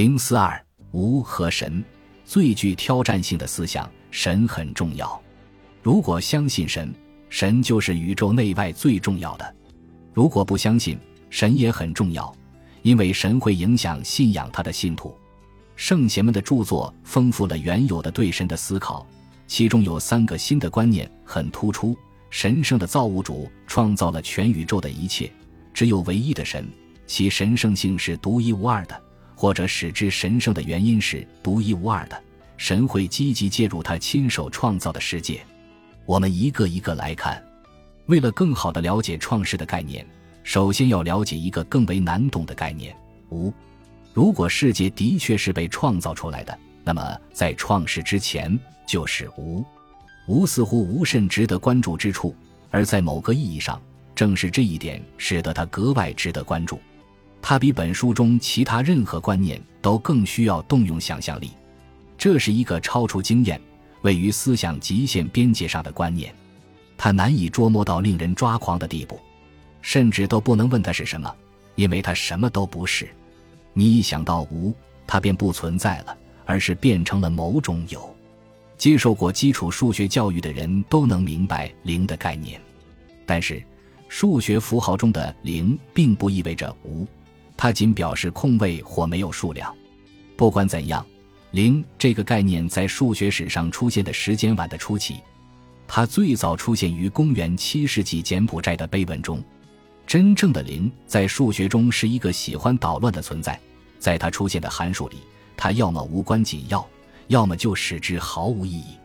零四二无和神最具挑战性的思想，神很重要。如果相信神，神就是宇宙内外最重要的；如果不相信，神也很重要，因为神会影响信仰他的信徒。圣贤们的著作丰富了原有的对神的思考，其中有三个新的观念很突出：神圣的造物主创造了全宇宙的一切，只有唯一的神，其神圣性是独一无二的，或者使之神圣的原因是独一无二的。神会积极介入他亲手创造的世界。我们一个一个来看。为了更好地了解创世的概念，首先要了解一个更为难懂的概念——无。如果世界的确是被创造出来的，那么在创世之前就是无。无似乎无甚值得关注之处，而在某个意义上，正是这一点使得它格外值得关注。它比本书中其他任何观念都更需要动用想象力。这是一个超出经验、位于思想极限边界上的观念，它难以捉摸到令人抓狂的地步，甚至都不能问它是什么，因为它什么都不是。你一想到无，它便不存在了，而是变成了某种有。接受过基础数学教育的人都能明白零的概念，但是数学符号中的零并不意味着无，它仅表示空位或没有数量。不管怎样，零这个概念在数学史上出现的时间晚的初期，它最早出现于公元七世纪柬埔寨的碑文中。真正的零在数学中是一个喜欢捣乱的存在，在它出现的函数里，它要么无关紧要，要么就使之毫无意义。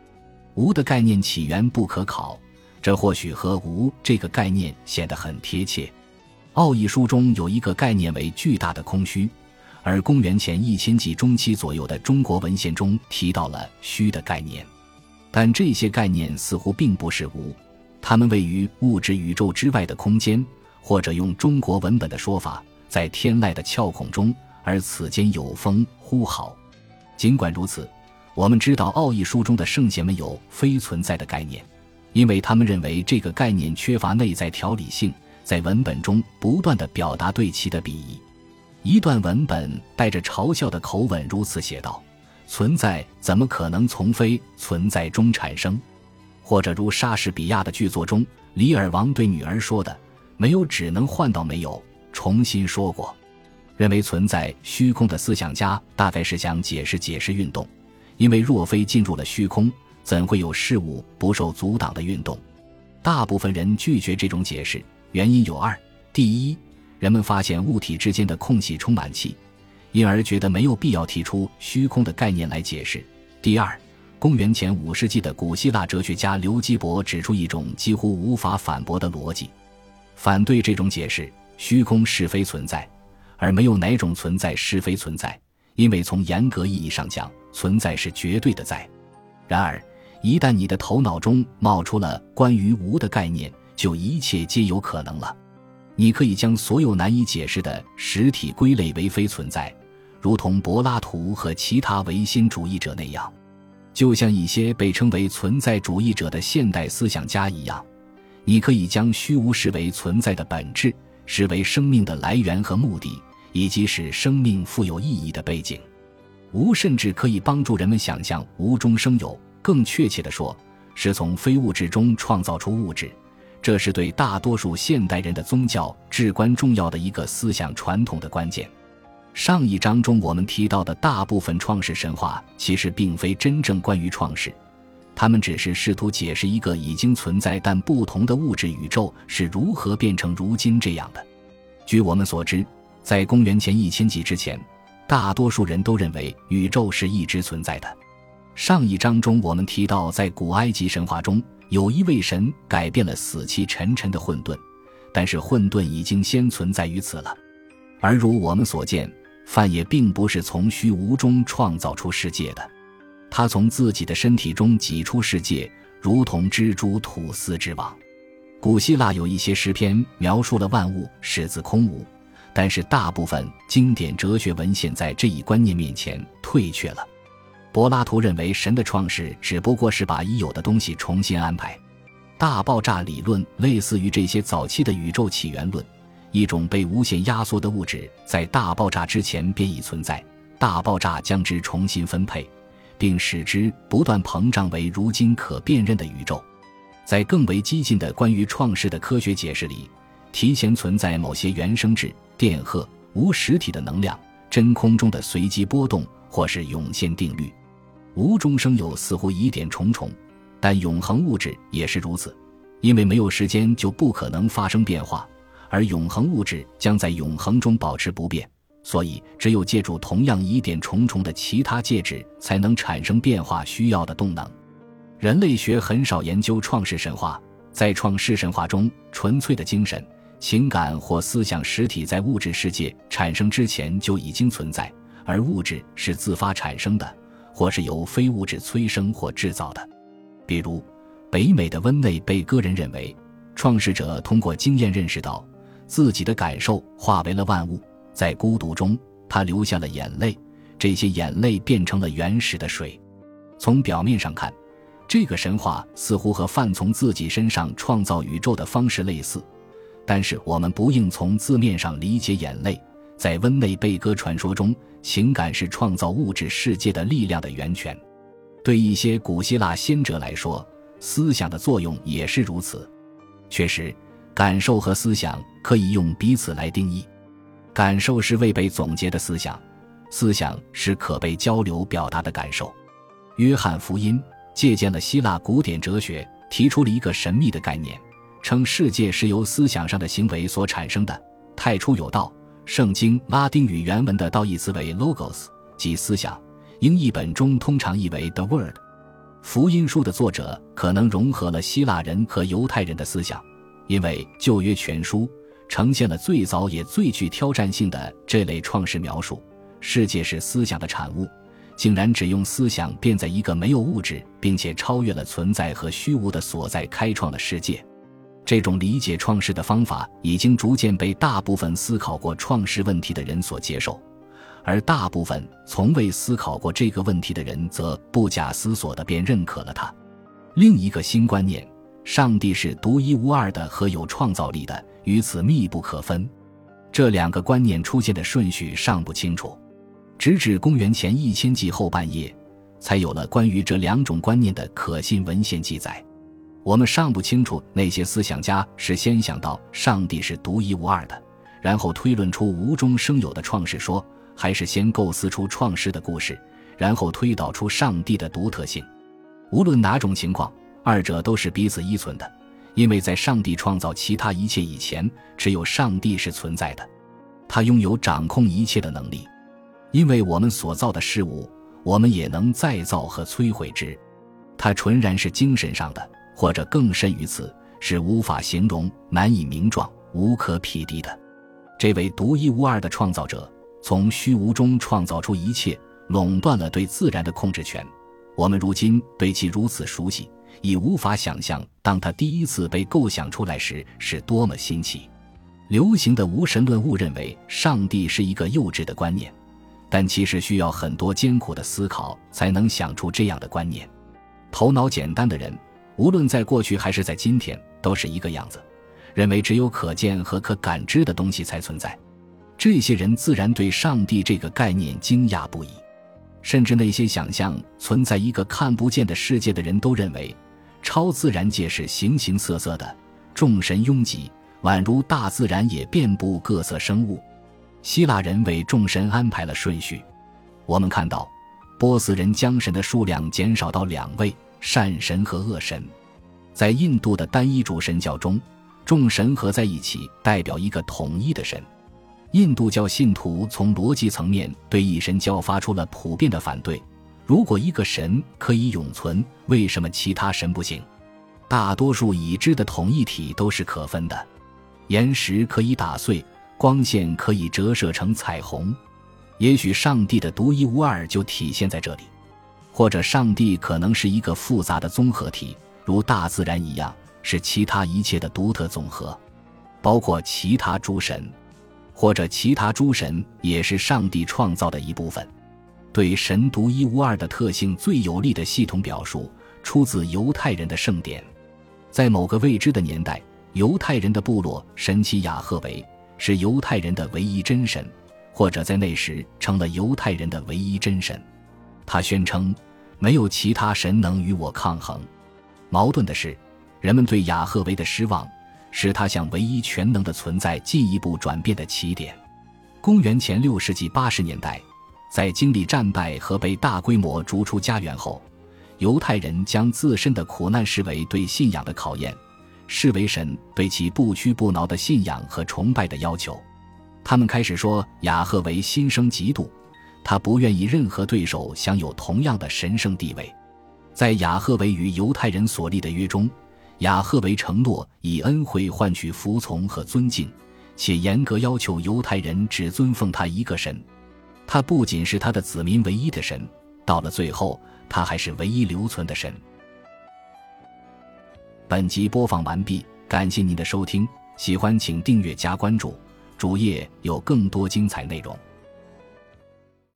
无的概念起源不可考，这或许和无这个概念显得很贴切。奥义书中有一个概念为巨大的空虚，而公元前一千纪中期左右的中国文献中提到了虚的概念，但这些概念似乎并不是无，它们位于物质宇宙之外的空间。或者用中国文本的说法，在天籁的窍孔中，而此间有风呼号。尽管如此，我们知道奥义书中的圣贤们有非存在的概念，因为他们认为这个概念缺乏内在条理性，在文本中不断的表达对其的鄙夷。一段文本带着嘲笑的口吻如此写道：“存在怎么可能从非存在中产生？”或者如莎士比亚的剧作中，李尔王对女儿说的。没有只能换到没有。重新说过，认为存在虚空的思想家大概是想解释解释运动，因为若非进入了虚空，怎会有事物不受阻挡的运动？大部分人拒绝这种解释，原因有二：第一，人们发现物体之间的空隙充满气，因而觉得没有必要提出虚空的概念来解释；第二，公元前五世纪的古希腊哲学家刘基伯指出一种几乎无法反驳的逻辑。反对这种解释，虚空是非存在，而没有哪种存在是非存在，因为从严格意义上讲，存在是绝对的在。然而，一旦你的头脑中冒出了关于无的概念，就一切皆有可能了。你可以将所有难以解释的实体归类为非存在，如同柏拉图和其他唯心主义者那样，就像一些被称为存在主义者的现代思想家一样。你可以将虚无视为存在的本质，视为生命的来源和目的，以及使生命富有意义的背景。无甚至可以帮助人们想象无中生有。更确切地说，是从非物质中创造出物质。这是对大多数现代人的宗教至关重要的一个思想传统的关键。上一章中我们提到的大部分创世神话，其实并非真正关于创世。他们只是试图解释一个已经存在但不同的物质宇宙是如何变成如今这样的。据我们所知，在公元前一千纪之前，大多数人都认为宇宙是一直存在的。上一章中我们提到，在古埃及神话中，有一位神改变了死气沉沉的混沌，但是混沌已经先存在于此了。而如我们所见，范也并不是从虚无中创造出世界的。他从自己的身体中挤出世界，如同蜘蛛吐丝之网。古希腊有一些诗篇描述了万物始自空无，但是大部分经典哲学文献在这一观念面前退却了。柏拉图认为神的创世只不过是把已有的东西重新安排。大爆炸理论类似于这些早期的宇宙起源论，一种被无限压缩的物质在大爆炸之前便已存在。大爆炸将之重新分配，并使之不断膨胀为如今可辨认的宇宙。在更为激进的关于创世的科学解释里，提前存在某些原生质、电荷、无实体的能量、真空中的随机波动，或是涌现定律。无中生有似乎疑点重重，但永恒物质也是如此，因为没有时间就不可能发生变化，而永恒物质将在永恒中保持不变，所以只有借助同样疑点重重的其他介质，才能产生变化需要的动能。人类学很少研究创世神话，在创世神话中，纯粹的精神、情感或思想实体在物质世界产生之前就已经存在，而物质是自发产生的，或是由非物质催生或制造的。比如，北美的温内贝戈人认为，创世者通过经验认识到自己的感受化为了万物，在孤独中，他流下了眼泪，这些眼泪变成了原始的水。从表面上看。这个神话似乎和范从自己身上创造宇宙的方式类似，但是我们不应从字面上理解眼泪。在温内贝戈传说中，情感是创造物质世界的力量的源泉。对一些古希腊先哲来说，思想的作用也是如此。确实，感受和思想可以用彼此来定义。感受是未被总结的思想，思想是可被交流表达的感受。约翰福音。借鉴了希腊古典哲学，提出了一个神秘的概念，称世界是由思想上的行为所产生的。太初有道。圣经拉丁语原文的道义词为 logos，即思想。英译本中通常译为 the word。福音书的作者可能融合了希腊人和犹太人的思想，因为旧约全书呈现了最早也最具挑战性的这类创世描述：世界是思想的产物。竟然只用思想，便在一个没有物质，并且超越了存在和虚无的所在开创了世界。这种理解创世的方法，已经逐渐被大部分思考过创世问题的人所接受，而大部分从未思考过这个问题的人，则不假思索地便认可了它。另一个新观念：上帝是独一无二的和有创造力的，与此密不可分。这两个观念出现的顺序尚不清楚。直至公元前一千纪后半叶，才有了关于这两种观念的可信文献记载。我们尚不清楚那些思想家是先想到上帝是独一无二的，然后推论出无中生有的创世说，还是先构思出创世的故事，然后推导出上帝的独特性。无论哪种情况，二者都是彼此依存的，因为在上帝创造其他一切以前，只有上帝是存在的，他拥有掌控一切的能力。因为我们所造的事物，我们也能再造和摧毁之。它纯然是精神上的，或者更甚于此，是无法形容、难以名状、无可匹敌的。这位独一无二的创造者，从虚无中创造出一切，垄断了对自然的控制权。我们如今对其如此熟悉，已无法想象，当他第一次被构想出来时是多么新奇。流行的无神论误认为，上帝是一个幼稚的观念。但其实需要很多艰苦的思考才能想出这样的观念。头脑简单的人，无论在过去还是在今天，都是一个样子，认为只有可见和可感知的东西才存在。这些人自然对上帝这个概念惊讶不已，甚至那些想象存在一个看不见的世界的人都认为，超自然界是形形色色的，众神拥挤，宛如大自然也遍布各色生物。希腊人为众神安排了顺序，我们看到，波斯人将神的数量减少到两位：善神和恶神。在印度的单一主神教中，众神合在一起，代表一个统一的神。印度教信徒从逻辑层面对一神教发出了普遍的反对：如果一个神可以永存，为什么其他神不行？大多数已知的统一体都是可分的，岩石可以打碎。光线可以折射成彩虹，也许上帝的独一无二就体现在这里，或者上帝可能是一个复杂的综合体，如大自然一样，是其他一切的独特总和，包括其他诸神，或者其他诸神也是上帝创造的一部分。对神独一无二的特性最有力的系统表述，出自犹太人的圣典，在某个未知的年代，犹太人的部落神奇雅赫维。是犹太人的唯一真神，或者在那时成了犹太人的唯一真神。他宣称，没有其他神能与我抗衡。矛盾的是，人们对雅赫维的失望，使他向唯一全能的存在进一步转变的起点。公元前六世纪八十年代，在经历战败和被大规模逐出家园后，犹太人将自身的苦难视为对信仰的考验，视为神对其不屈不挠的信仰和崇拜的要求。他们开始说雅赫维心生嫉妒。他不愿意任何对手享有同样的神圣地位，在雅赫维与犹太人所立的约中，雅赫维承诺以恩惠换取服从和尊敬，且严格要求犹太人只尊奉他一个神。他不仅是他的子民唯一的神，到了最后，他还是唯一留存的神。本集播放完毕，感谢您的收听，喜欢请订阅加关注，主页有更多精彩内容。